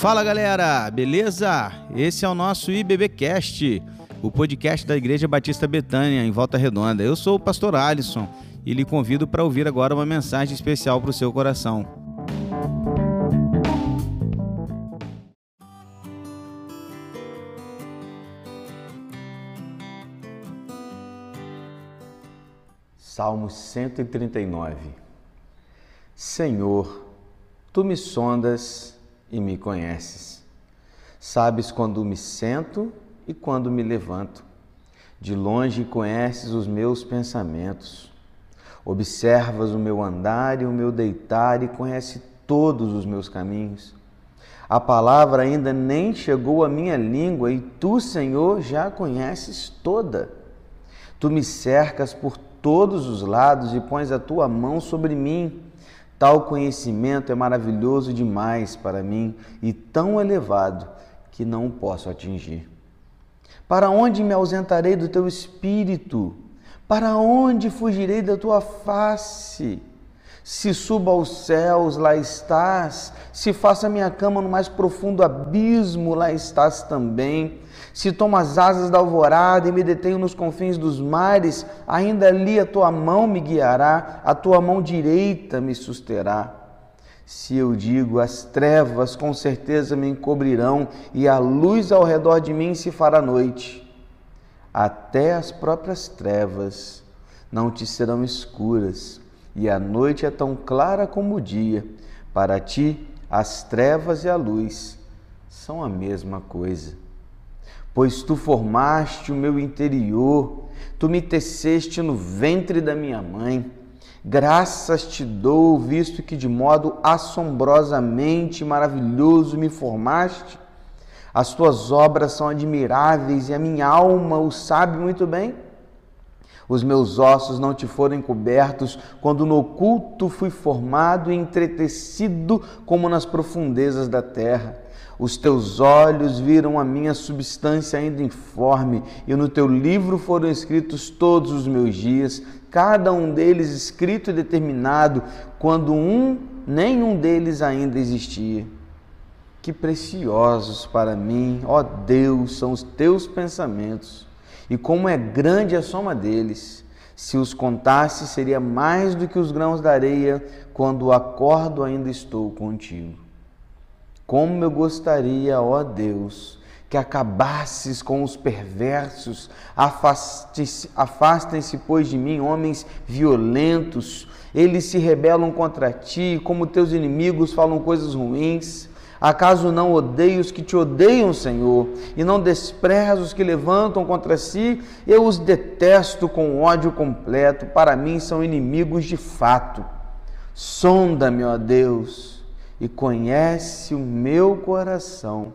Fala galera, beleza? Esse é o nosso IBBcast, o podcast da Igreja Batista Betânia, em Volta Redonda. Eu sou o pastor Alisson e lhe convido para ouvir agora uma mensagem especial para o seu coração. Salmo 139 Senhor, tu me sondas e me conheces. Sabes quando me sento e quando me levanto. De longe conheces os meus pensamentos. Observas o meu andar e o meu deitar e conhece todos os meus caminhos. A palavra ainda nem chegou à minha língua e tu, Senhor, já a conheces toda. Tu me cercas por todos os lados e pões a tua mão sobre mim. Tal conhecimento é maravilhoso demais para mim e tão elevado que não posso atingir. Para onde me ausentarei do teu espírito? Para onde fugirei da tua face? Se suba aos céus, lá estás. Se faça minha cama no mais profundo abismo, lá estás também. Se tomo as asas da alvorada e me detenho nos confins dos mares, ainda ali a tua mão me guiará, a tua mão direita me susterá. Se eu digo as trevas com certeza me encobrirão e a luz ao redor de mim se fará noite, até as próprias trevas não te serão escuras e a noite é tão clara como o dia. Para ti, as trevas e a luz são a mesma coisa. Pois tu formaste o meu interior, tu me teceste no ventre da minha mãe. Graças te dou, visto que de modo assombrosamente maravilhoso me formaste. As tuas obras são admiráveis e a minha alma o sabe muito bem. Os meus ossos não te foram encobertos quando no oculto fui formado e entretecido como nas profundezas da terra. Os teus olhos viram a minha substância ainda informe, e no teu livro foram escritos todos os meus dias, cada um deles escrito e determinado, quando um, nenhum deles ainda existia. Que preciosos para mim, ó Deus, são os teus pensamentos e como é grande a soma deles. Se os contasse, seria mais do que os grãos da areia, quando acordo ainda estou contigo. Como eu gostaria, ó Deus, que acabasses com os perversos, afastem-se, pois, de mim, homens violentos, eles se rebelam contra ti, como teus inimigos falam coisas ruins. Acaso não odeio os que te odeiam, Senhor, e não desprezo os que levantam contra si? Eu os detesto com ódio completo, para mim são inimigos de fato. Sonda-me, ó Deus, e conhece o meu coração.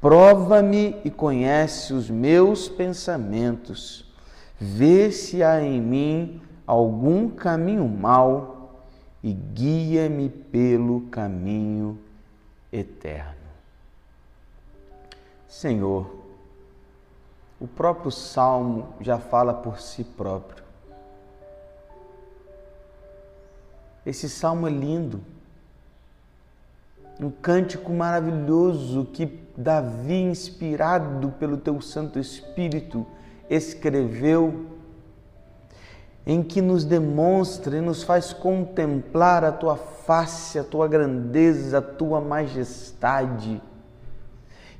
Prova-me e conhece os meus pensamentos. Vê se há em mim algum caminho mau e guia-me pelo caminho eterno. Senhor, o próprio salmo já fala por si próprio. Esse salmo é lindo, um cântico maravilhoso que Davi, inspirado pelo teu Santo Espírito, escreveu em que nos demonstra e nos faz contemplar a tua face, a tua grandeza, a tua majestade.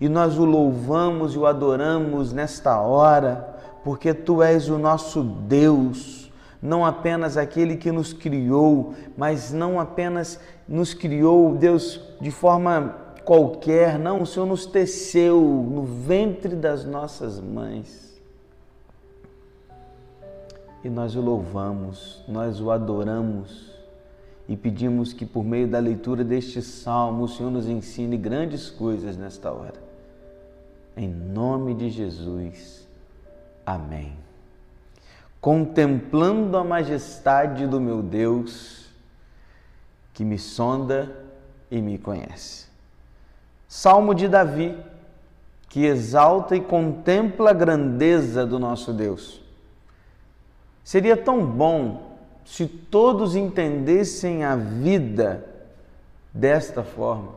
E nós o louvamos e o adoramos nesta hora, porque tu és o nosso Deus, não apenas aquele que nos criou, mas não apenas nos criou, Deus, de forma qualquer, não, o Senhor nos teceu no ventre das nossas mães e nós o louvamos, nós o adoramos e pedimos que por meio da leitura deste salmo o Senhor nos ensine grandes coisas nesta hora. Em nome de Jesus. Amém. Contemplando a majestade do meu Deus, que me sonda e me conhece. Salmo de Davi, que exalta e contempla a grandeza do nosso Deus. Seria tão bom se todos entendessem a vida desta forma.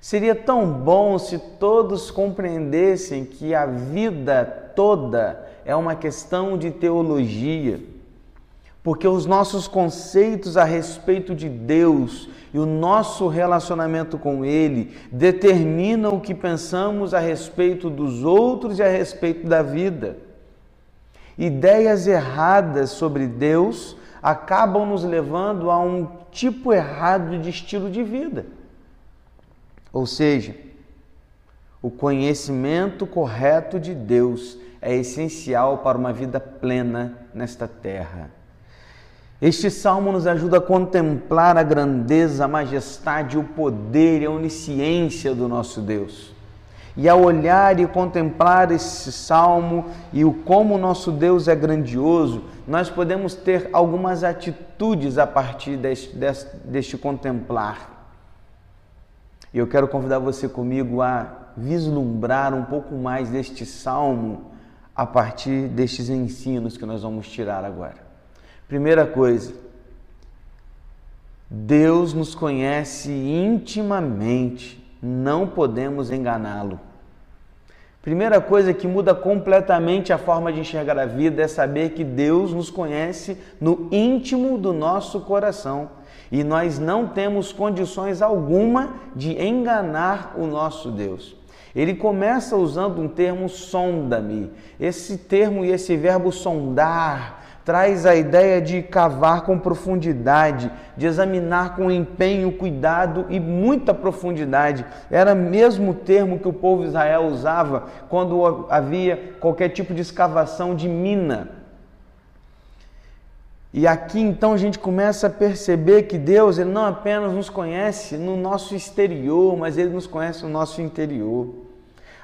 Seria tão bom se todos compreendessem que a vida toda é uma questão de teologia, porque os nossos conceitos a respeito de Deus e o nosso relacionamento com Ele determinam o que pensamos a respeito dos outros e a respeito da vida. Ideias erradas sobre Deus acabam nos levando a um tipo errado de estilo de vida. Ou seja, o conhecimento correto de Deus é essencial para uma vida plena nesta terra. Este salmo nos ajuda a contemplar a grandeza, a majestade, o poder e a onisciência do nosso Deus. E ao olhar e contemplar esse salmo e o como o nosso Deus é grandioso, nós podemos ter algumas atitudes a partir deste, deste, deste contemplar. E eu quero convidar você comigo a vislumbrar um pouco mais deste salmo a partir destes ensinos que nós vamos tirar agora. Primeira coisa, Deus nos conhece intimamente, não podemos enganá-lo. Primeira coisa que muda completamente a forma de enxergar a vida é saber que Deus nos conhece no íntimo do nosso coração e nós não temos condições alguma de enganar o nosso Deus. Ele começa usando um termo sonda-me. Esse termo e esse verbo sondar traz a ideia de cavar com profundidade, de examinar com empenho, cuidado e muita profundidade. Era mesmo o termo que o povo de Israel usava quando havia qualquer tipo de escavação de mina. E aqui então a gente começa a perceber que Deus ele não apenas nos conhece no nosso exterior, mas ele nos conhece no nosso interior.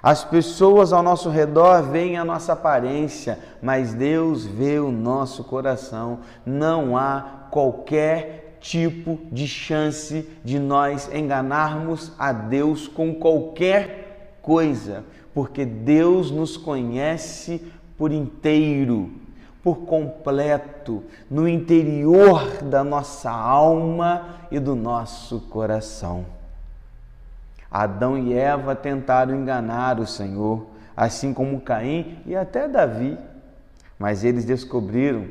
As pessoas ao nosso redor veem a nossa aparência, mas Deus vê o nosso coração. Não há qualquer tipo de chance de nós enganarmos a Deus com qualquer coisa, porque Deus nos conhece por inteiro, por completo, no interior da nossa alma e do nosso coração. Adão e Eva tentaram enganar o Senhor, assim como Caim e até Davi, mas eles descobriram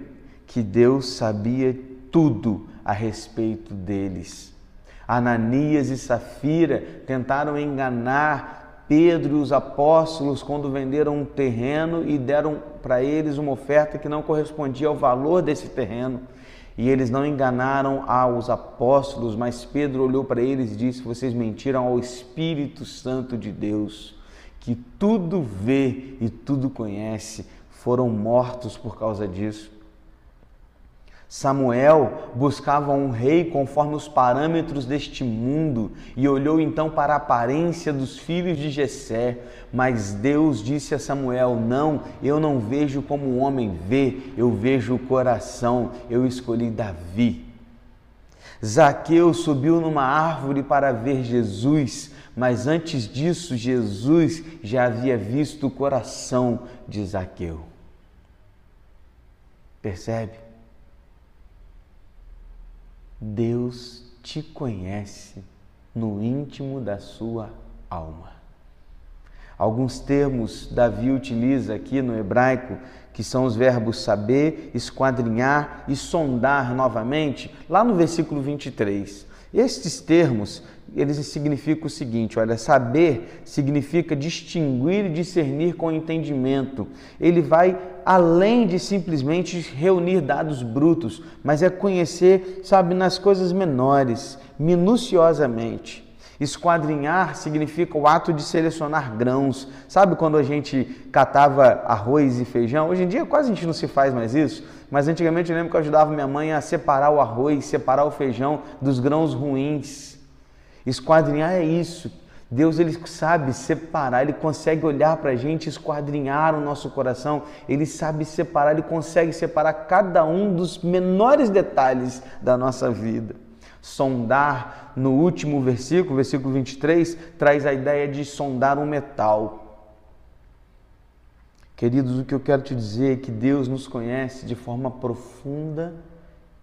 que Deus sabia tudo a respeito deles. Ananias e Safira tentaram enganar Pedro e os apóstolos quando venderam um terreno e deram para eles uma oferta que não correspondia ao valor desse terreno. E eles não enganaram aos apóstolos, mas Pedro olhou para eles e disse: Vocês mentiram ao Espírito Santo de Deus, que tudo vê e tudo conhece, foram mortos por causa disso. Samuel buscava um rei conforme os parâmetros deste mundo e olhou então para a aparência dos filhos de Jessé, mas Deus disse a Samuel: "Não, eu não vejo como o homem vê, eu vejo o coração. Eu escolhi Davi." Zaqueu subiu numa árvore para ver Jesus, mas antes disso Jesus já havia visto o coração de Zaqueu. Percebe? Deus te conhece no íntimo da sua alma. Alguns termos Davi utiliza aqui no hebraico, que são os verbos saber, esquadrinhar e sondar novamente, lá no versículo 23. Estes termos eles significam o seguinte: olha, saber significa distinguir e discernir com entendimento. Ele vai além de simplesmente reunir dados brutos, mas é conhecer, sabe, nas coisas menores, minuciosamente. Esquadrinhar significa o ato de selecionar grãos. Sabe quando a gente catava arroz e feijão? Hoje em dia quase a gente não se faz mais isso, mas antigamente eu lembro que eu ajudava minha mãe a separar o arroz, separar o feijão dos grãos ruins. Esquadrinhar é isso. Deus ele sabe separar, ele consegue olhar para a gente, esquadrinhar o nosso coração, ele sabe separar, ele consegue separar cada um dos menores detalhes da nossa vida. Sondar, no último versículo, versículo 23, traz a ideia de sondar um metal. Queridos, o que eu quero te dizer é que Deus nos conhece de forma profunda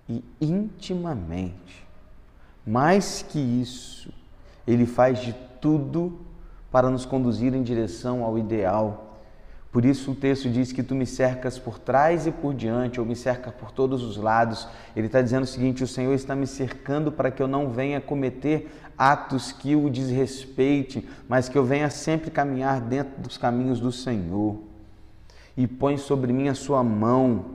e intimamente. Mais que isso, ele faz de tudo para nos conduzir em direção ao ideal. Por isso o texto diz que tu me cercas por trás e por diante, ou me cerca por todos os lados. Ele está dizendo o seguinte: o Senhor está me cercando para que eu não venha cometer atos que o desrespeitem, mas que eu venha sempre caminhar dentro dos caminhos do Senhor. E põe sobre mim a sua mão.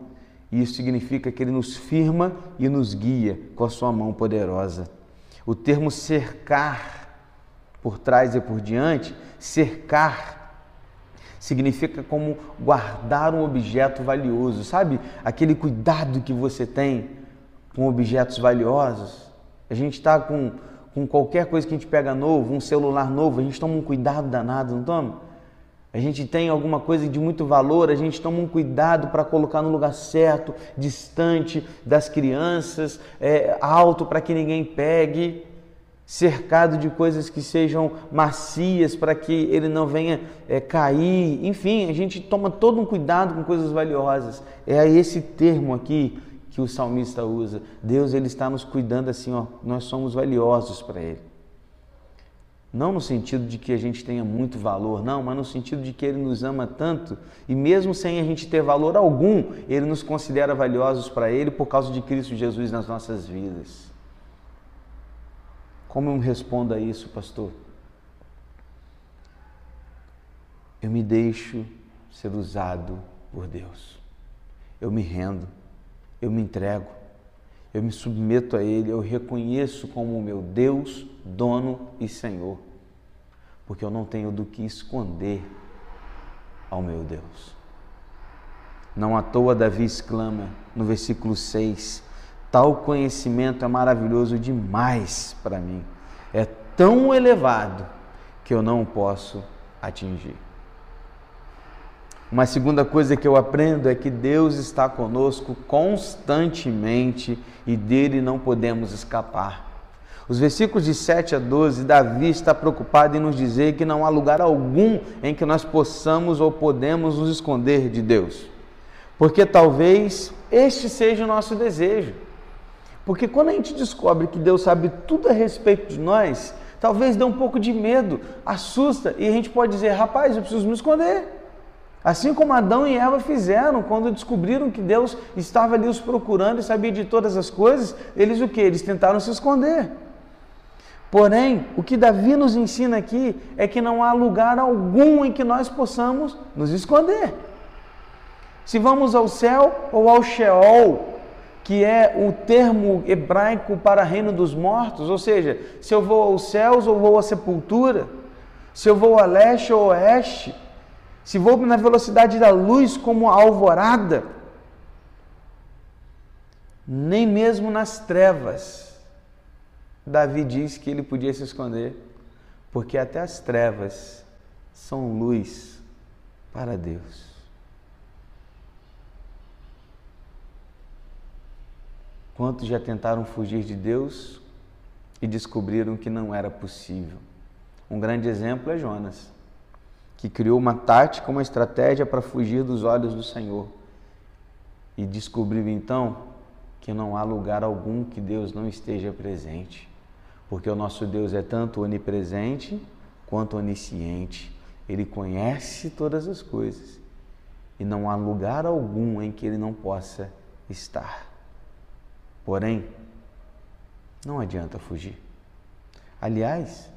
E isso significa que ele nos firma e nos guia com a sua mão poderosa. O termo cercar por trás e por diante, cercar significa como guardar um objeto valioso, sabe? Aquele cuidado que você tem com objetos valiosos. A gente está com, com qualquer coisa que a gente pega novo, um celular novo, a gente toma um cuidado danado, não toma? A gente tem alguma coisa de muito valor, a gente toma um cuidado para colocar no lugar certo, distante das crianças, é, alto para que ninguém pegue cercado de coisas que sejam macias para que ele não venha é, cair. Enfim, a gente toma todo um cuidado com coisas valiosas. É esse termo aqui que o salmista usa. Deus ele está nos cuidando assim, ó, nós somos valiosos para ele. Não no sentido de que a gente tenha muito valor, não, mas no sentido de que ele nos ama tanto e mesmo sem a gente ter valor algum, ele nos considera valiosos para ele por causa de Cristo Jesus nas nossas vidas. Como eu respondo a isso, pastor? Eu me deixo ser usado por Deus. Eu me rendo, eu me entrego, eu me submeto a Ele, eu reconheço como o meu Deus, dono e Senhor, porque eu não tenho do que esconder ao meu Deus. Não à toa Davi exclama no versículo 6: Tal conhecimento é maravilhoso demais para mim. É tão elevado que eu não posso atingir. Uma segunda coisa que eu aprendo é que Deus está conosco constantemente e dele não podemos escapar. Os versículos de 7 a 12, Davi está preocupado em nos dizer que não há lugar algum em que nós possamos ou podemos nos esconder de Deus. Porque talvez este seja o nosso desejo. Porque quando a gente descobre que Deus sabe tudo a respeito de nós, talvez dê um pouco de medo, assusta e a gente pode dizer: rapaz, eu preciso me esconder. Assim como Adão e Eva fizeram quando descobriram que Deus estava ali os procurando e sabia de todas as coisas, eles o que? Eles tentaram se esconder. Porém, o que Davi nos ensina aqui é que não há lugar algum em que nós possamos nos esconder. Se vamos ao céu ou ao Sheol, que é o termo hebraico para reino dos mortos, ou seja, se eu vou aos céus ou vou à sepultura, se eu vou a leste ou oeste, se vou na velocidade da luz como a alvorada, nem mesmo nas trevas, Davi diz que ele podia se esconder, porque até as trevas são luz para Deus. Quantos já tentaram fugir de Deus e descobriram que não era possível? Um grande exemplo é Jonas, que criou uma tática, uma estratégia para fugir dos olhos do Senhor e descobriu então que não há lugar algum que Deus não esteja presente, porque o nosso Deus é tanto onipresente quanto onisciente. Ele conhece todas as coisas e não há lugar algum em que ele não possa estar. Porém, não adianta fugir. Aliás,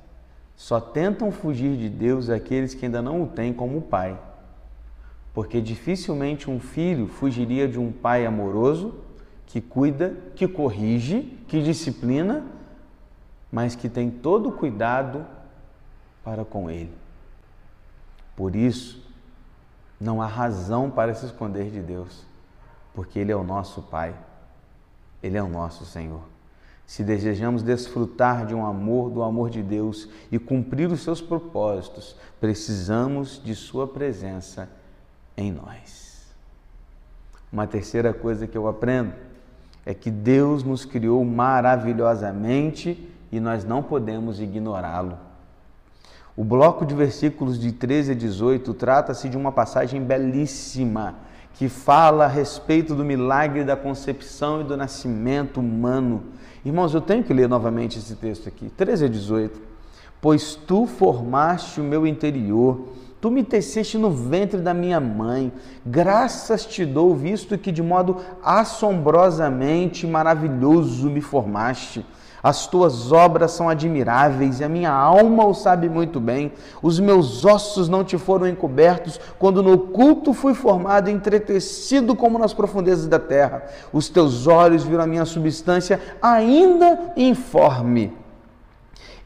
só tentam fugir de Deus aqueles que ainda não o têm como pai. Porque dificilmente um filho fugiria de um pai amoroso, que cuida, que corrige, que disciplina, mas que tem todo o cuidado para com ele. Por isso, não há razão para se esconder de Deus, porque Ele é o nosso Pai. Ele é o nosso Senhor. Se desejamos desfrutar de um amor, do amor de Deus e cumprir os seus propósitos, precisamos de Sua presença em nós. Uma terceira coisa que eu aprendo é que Deus nos criou maravilhosamente e nós não podemos ignorá-lo. O bloco de versículos de 13 a 18 trata-se de uma passagem belíssima que fala a respeito do milagre da concepção e do nascimento humano. Irmãos, eu tenho que ler novamente esse texto aqui, 13 a 18. pois tu formaste o meu interior. Tu me teceste no ventre da minha mãe. Graças te dou, visto que de modo assombrosamente maravilhoso me formaste. As tuas obras são admiráveis e a minha alma o sabe muito bem. Os meus ossos não te foram encobertos quando no oculto fui formado, entretecido como nas profundezas da terra. Os teus olhos viram a minha substância ainda informe.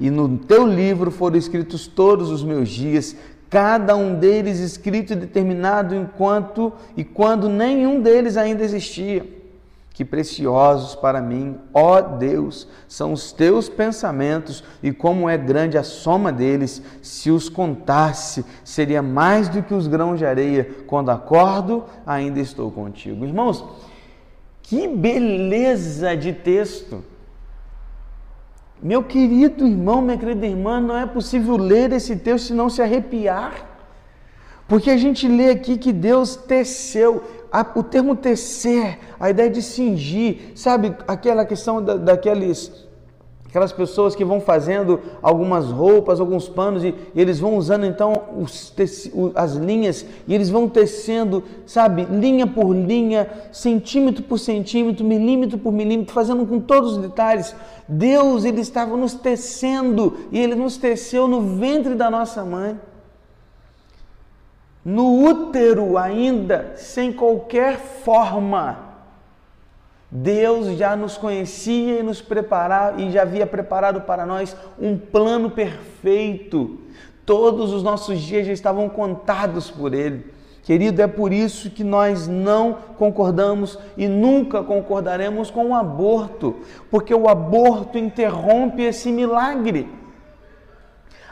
E no teu livro foram escritos todos os meus dias, cada um deles escrito e determinado enquanto e quando nenhum deles ainda existia. Que preciosos para mim, ó Deus, são os teus pensamentos e como é grande a soma deles. Se os contasse, seria mais do que os grãos de areia. Quando acordo, ainda estou contigo. Irmãos, que beleza de texto! Meu querido irmão, minha querida irmã, não é possível ler esse texto e não se arrepiar. Porque a gente lê aqui que Deus teceu, o termo tecer, a ideia de cingir, sabe aquela questão da, daqueles aquelas pessoas que vão fazendo algumas roupas, alguns panos e, eles vão usando então os, as linhas e eles vão tecendo, sabe, linha por linha, centímetro por centímetro, milímetro por milímetro, fazendo com todos os detalhes. Deus, ele estava nos tecendo e ele nos teceu no ventre da nossa mãe no útero ainda, sem qualquer forma. Deus já nos conhecia e nos preparava e já havia preparado para nós um plano perfeito. Todos os nossos dias já estavam contados por ele. Querido, é por isso que nós não concordamos e nunca concordaremos com o aborto, porque o aborto interrompe esse milagre.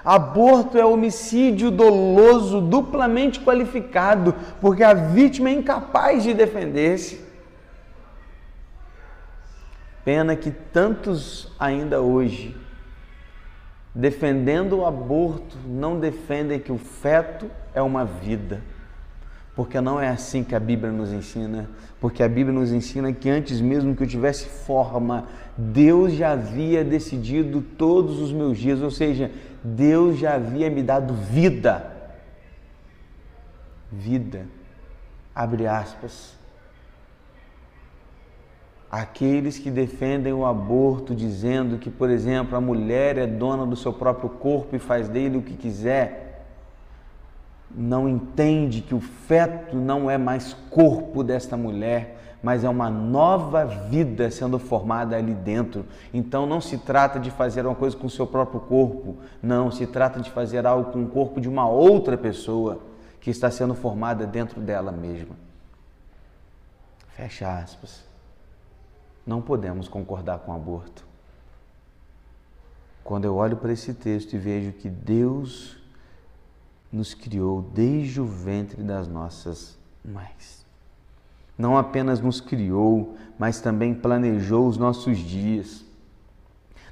Aborto é homicídio doloso, duplamente qualificado, porque a vítima é incapaz de defender-se. Pena que tantos ainda hoje, defendendo o aborto, não defendem que o feto é uma vida. Porque não é assim que a Bíblia nos ensina. Porque a Bíblia nos ensina que antes mesmo que eu tivesse forma, Deus já havia decidido todos os meus dias, ou seja, Deus já havia me dado vida. Vida. Abre aspas. Aqueles que defendem o aborto dizendo que, por exemplo, a mulher é dona do seu próprio corpo e faz dele o que quiser, não entende que o feto não é mais corpo desta mulher, mas é uma nova vida sendo formada ali dentro. Então não se trata de fazer uma coisa com o seu próprio corpo, não, se trata de fazer algo com o corpo de uma outra pessoa que está sendo formada dentro dela mesma. Fecha aspas. Não podemos concordar com o aborto. Quando eu olho para esse texto e vejo que Deus nos criou desde o ventre das nossas mães não apenas nos criou, mas também planejou os nossos dias.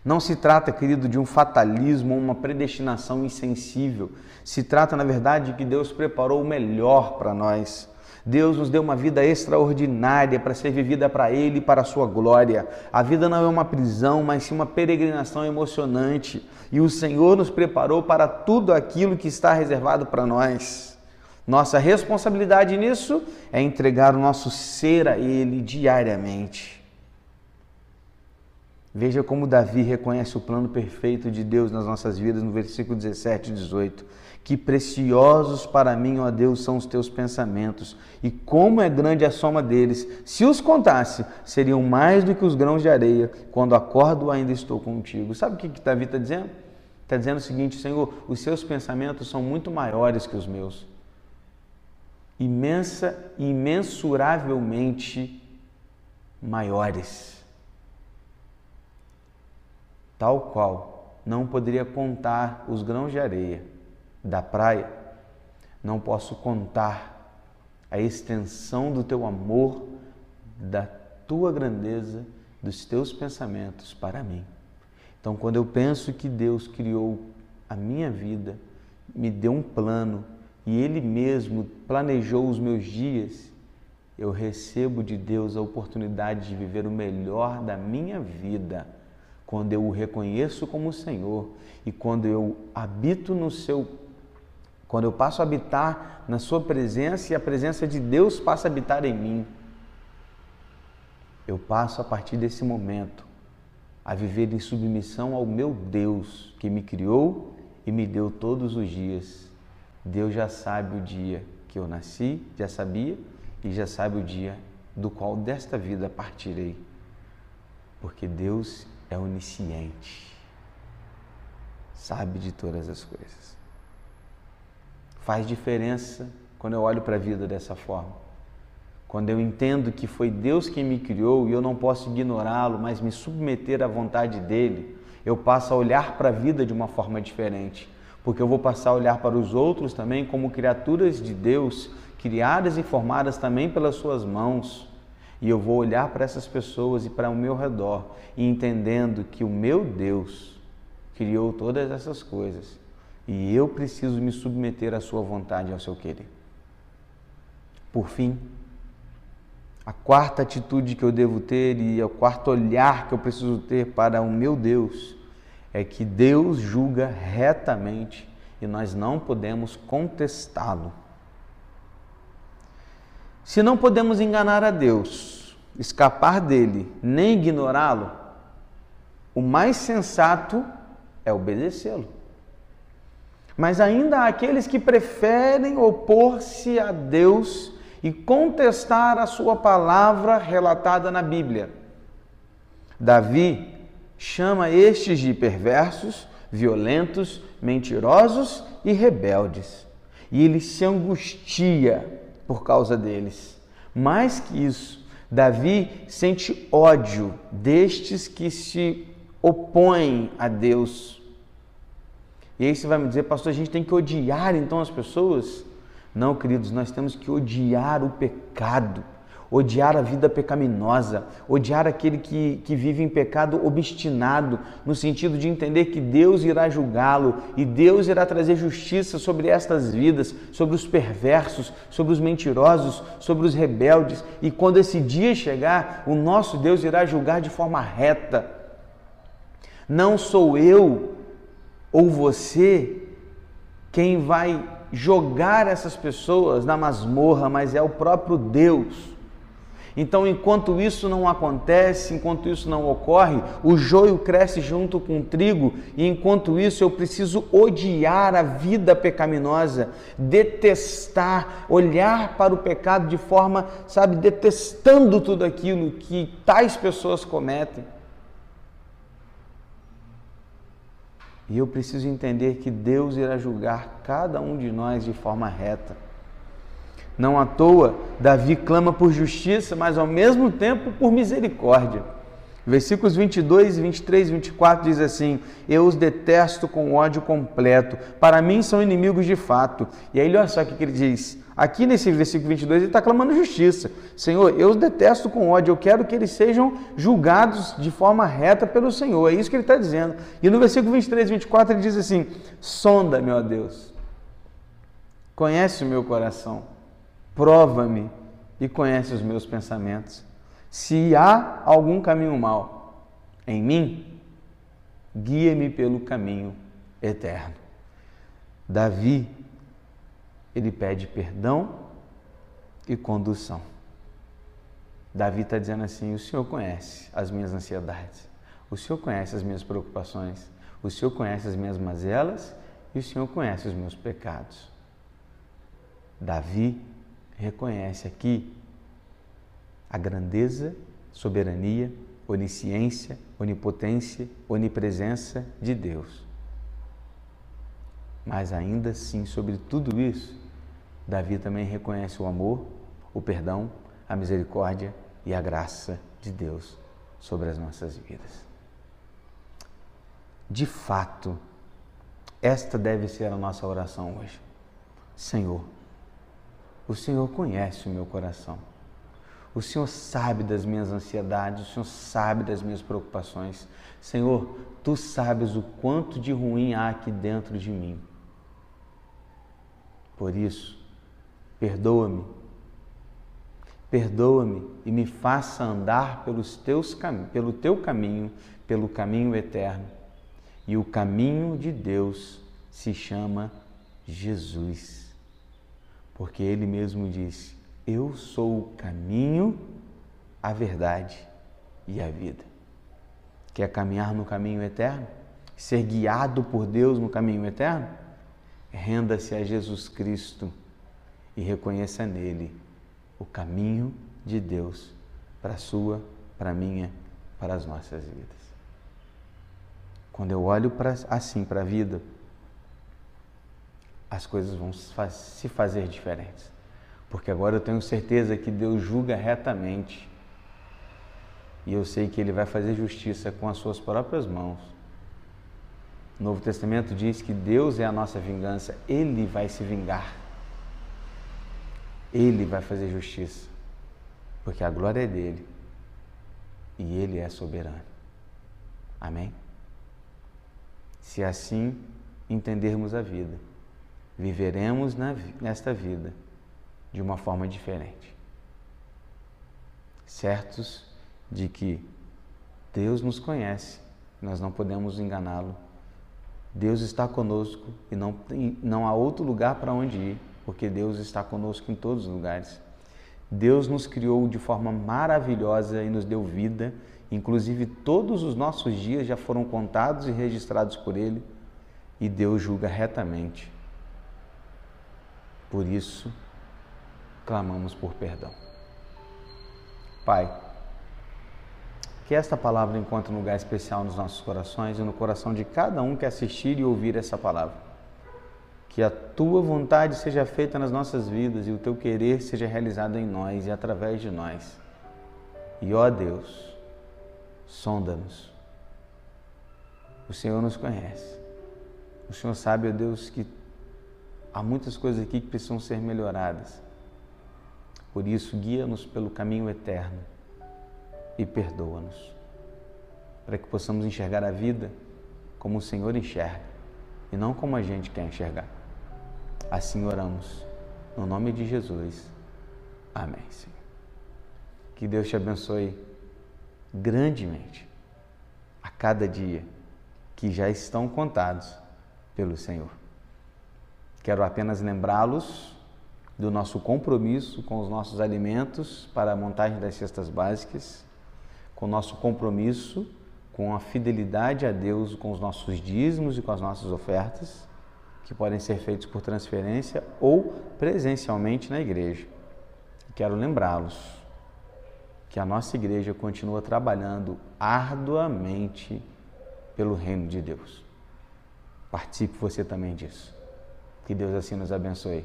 Não se trata, querido, de um fatalismo ou uma predestinação insensível. Se trata, na verdade, de que Deus preparou o melhor para nós. Deus nos deu uma vida extraordinária para ser vivida para Ele e para a Sua glória. A vida não é uma prisão, mas sim uma peregrinação emocionante. E o Senhor nos preparou para tudo aquilo que está reservado para nós. Nossa responsabilidade nisso é entregar o nosso ser a Ele diariamente. Veja como Davi reconhece o plano perfeito de Deus nas nossas vidas no versículo 17 e 18. Que preciosos para mim, ó Deus, são os teus pensamentos, e como é grande a soma deles. Se os contasse, seriam mais do que os grãos de areia. Quando acordo, ainda estou contigo. Sabe o que, que Davi está dizendo? Está dizendo o seguinte, Senhor, os seus pensamentos são muito maiores que os meus imensa, imensuravelmente maiores. Tal qual não poderia contar os grãos de areia da praia, não posso contar a extensão do teu amor, da tua grandeza, dos teus pensamentos para mim. Então, quando eu penso que Deus criou a minha vida, me deu um plano, e Ele mesmo planejou os meus dias, eu recebo de Deus a oportunidade de viver o melhor da minha vida, quando eu o reconheço como Senhor e quando eu habito no seu quando eu passo a habitar na sua presença e a presença de Deus passa a habitar em mim. Eu passo a partir desse momento a viver em submissão ao meu Deus que me criou e me deu todos os dias. Deus já sabe o dia que eu nasci, já sabia e já sabe o dia do qual desta vida partirei. Porque Deus é onisciente, sabe de todas as coisas. Faz diferença quando eu olho para a vida dessa forma. Quando eu entendo que foi Deus quem me criou e eu não posso ignorá-lo, mas me submeter à vontade dele, eu passo a olhar para a vida de uma forma diferente. Porque eu vou passar a olhar para os outros também como criaturas de Deus, criadas e formadas também pelas suas mãos e eu vou olhar para essas pessoas e para o meu redor e entendendo que o meu Deus criou todas essas coisas e eu preciso me submeter à sua vontade e ao seu querer. Por fim, a quarta atitude que eu devo ter e o quarto olhar que eu preciso ter para o meu Deus é que Deus julga retamente e nós não podemos contestá-lo. Se não podemos enganar a Deus, escapar dele, nem ignorá-lo, o mais sensato é obedecê-lo. Mas ainda há aqueles que preferem opor-se a Deus e contestar a sua palavra relatada na Bíblia. Davi chama estes de perversos, violentos, mentirosos e rebeldes. E ele se angustia por causa deles. Mais que isso, Davi sente ódio destes que se opõem a Deus. E aí você vai me dizer, pastor, a gente tem que odiar então as pessoas? Não, queridos, nós temos que odiar o pecado odiar a vida pecaminosa, odiar aquele que, que vive em pecado obstinado, no sentido de entender que Deus irá julgá-lo e Deus irá trazer justiça sobre estas vidas, sobre os perversos, sobre os mentirosos, sobre os rebeldes, e quando esse dia chegar, o nosso Deus irá julgar de forma reta. Não sou eu ou você quem vai jogar essas pessoas na masmorra, mas é o próprio Deus. Então, enquanto isso não acontece, enquanto isso não ocorre, o joio cresce junto com o trigo, e enquanto isso eu preciso odiar a vida pecaminosa, detestar, olhar para o pecado de forma, sabe, detestando tudo aquilo que tais pessoas cometem. E eu preciso entender que Deus irá julgar cada um de nós de forma reta. Não à toa, Davi clama por justiça, mas ao mesmo tempo por misericórdia. Versículos 22, 23 e 24 diz assim: Eu os detesto com ódio completo, para mim são inimigos de fato. E aí, olha só o que ele diz. Aqui nesse versículo 22, ele está clamando justiça. Senhor, eu os detesto com ódio, eu quero que eles sejam julgados de forma reta pelo Senhor. É isso que ele está dizendo. E no versículo 23 e 24, ele diz assim: Sonda, meu Deus, conhece o meu coração prova-me e conhece os meus pensamentos. Se há algum caminho mau em mim, guia-me pelo caminho eterno. Davi, ele pede perdão e condução. Davi está dizendo assim: O Senhor conhece as minhas ansiedades, o Senhor conhece as minhas preocupações, o Senhor conhece as minhas mazelas e o Senhor conhece os meus pecados. Davi reconhece aqui a grandeza, soberania, onisciência, onipotência, onipresença de Deus. Mas ainda assim, sobre tudo isso, Davi também reconhece o amor, o perdão, a misericórdia e a graça de Deus sobre as nossas vidas. De fato, esta deve ser a nossa oração hoje. Senhor, o Senhor conhece o meu coração. O Senhor sabe das minhas ansiedades, o Senhor sabe das minhas preocupações. Senhor, tu sabes o quanto de ruim há aqui dentro de mim. Por isso, perdoa-me. Perdoa-me e me faça andar pelos teus, pelo teu caminho, pelo caminho eterno. E o caminho de Deus se chama Jesus. Porque ele mesmo disse: Eu sou o caminho, a verdade e a vida. Quer caminhar no caminho eterno? Ser guiado por Deus no caminho eterno? Renda-se a Jesus Cristo e reconheça nele o caminho de Deus para a sua, para a minha, para as nossas vidas. Quando eu olho pra, assim para a vida, as coisas vão se fazer diferentes. Porque agora eu tenho certeza que Deus julga retamente. E eu sei que Ele vai fazer justiça com as suas próprias mãos. O Novo Testamento diz que Deus é a nossa vingança, Ele vai se vingar. Ele vai fazer justiça, porque a glória é dele e Ele é soberano. Amém? Se assim entendermos a vida, viveremos nesta vida de uma forma diferente. Certos de que Deus nos conhece, nós não podemos enganá-lo. Deus está conosco e não, não há outro lugar para onde ir, porque Deus está conosco em todos os lugares. Deus nos criou de forma maravilhosa e nos deu vida, inclusive todos os nossos dias já foram contados e registrados por Ele, e Deus julga retamente. Por isso, clamamos por perdão. Pai, que esta palavra encontre um lugar especial nos nossos corações e no coração de cada um que assistir e ouvir essa palavra. Que a tua vontade seja feita nas nossas vidas e o teu querer seja realizado em nós e através de nós. E ó Deus, sonda-nos. O Senhor nos conhece. O Senhor sabe, ó Deus, que há muitas coisas aqui que precisam ser melhoradas. Por isso, guia-nos pelo caminho eterno e perdoa-nos, para que possamos enxergar a vida como o Senhor enxerga e não como a gente quer enxergar. Assim oramos, no nome de Jesus. Amém, Senhor. Que Deus te abençoe grandemente a cada dia que já estão contados pelo Senhor. Quero apenas lembrá-los do nosso compromisso com os nossos alimentos para a montagem das cestas básicas, com o nosso compromisso com a fidelidade a Deus, com os nossos dízimos e com as nossas ofertas, que podem ser feitos por transferência ou presencialmente na igreja. Quero lembrá-los que a nossa igreja continua trabalhando arduamente pelo reino de Deus. Participe você também disso. Que Deus assim nos abençoe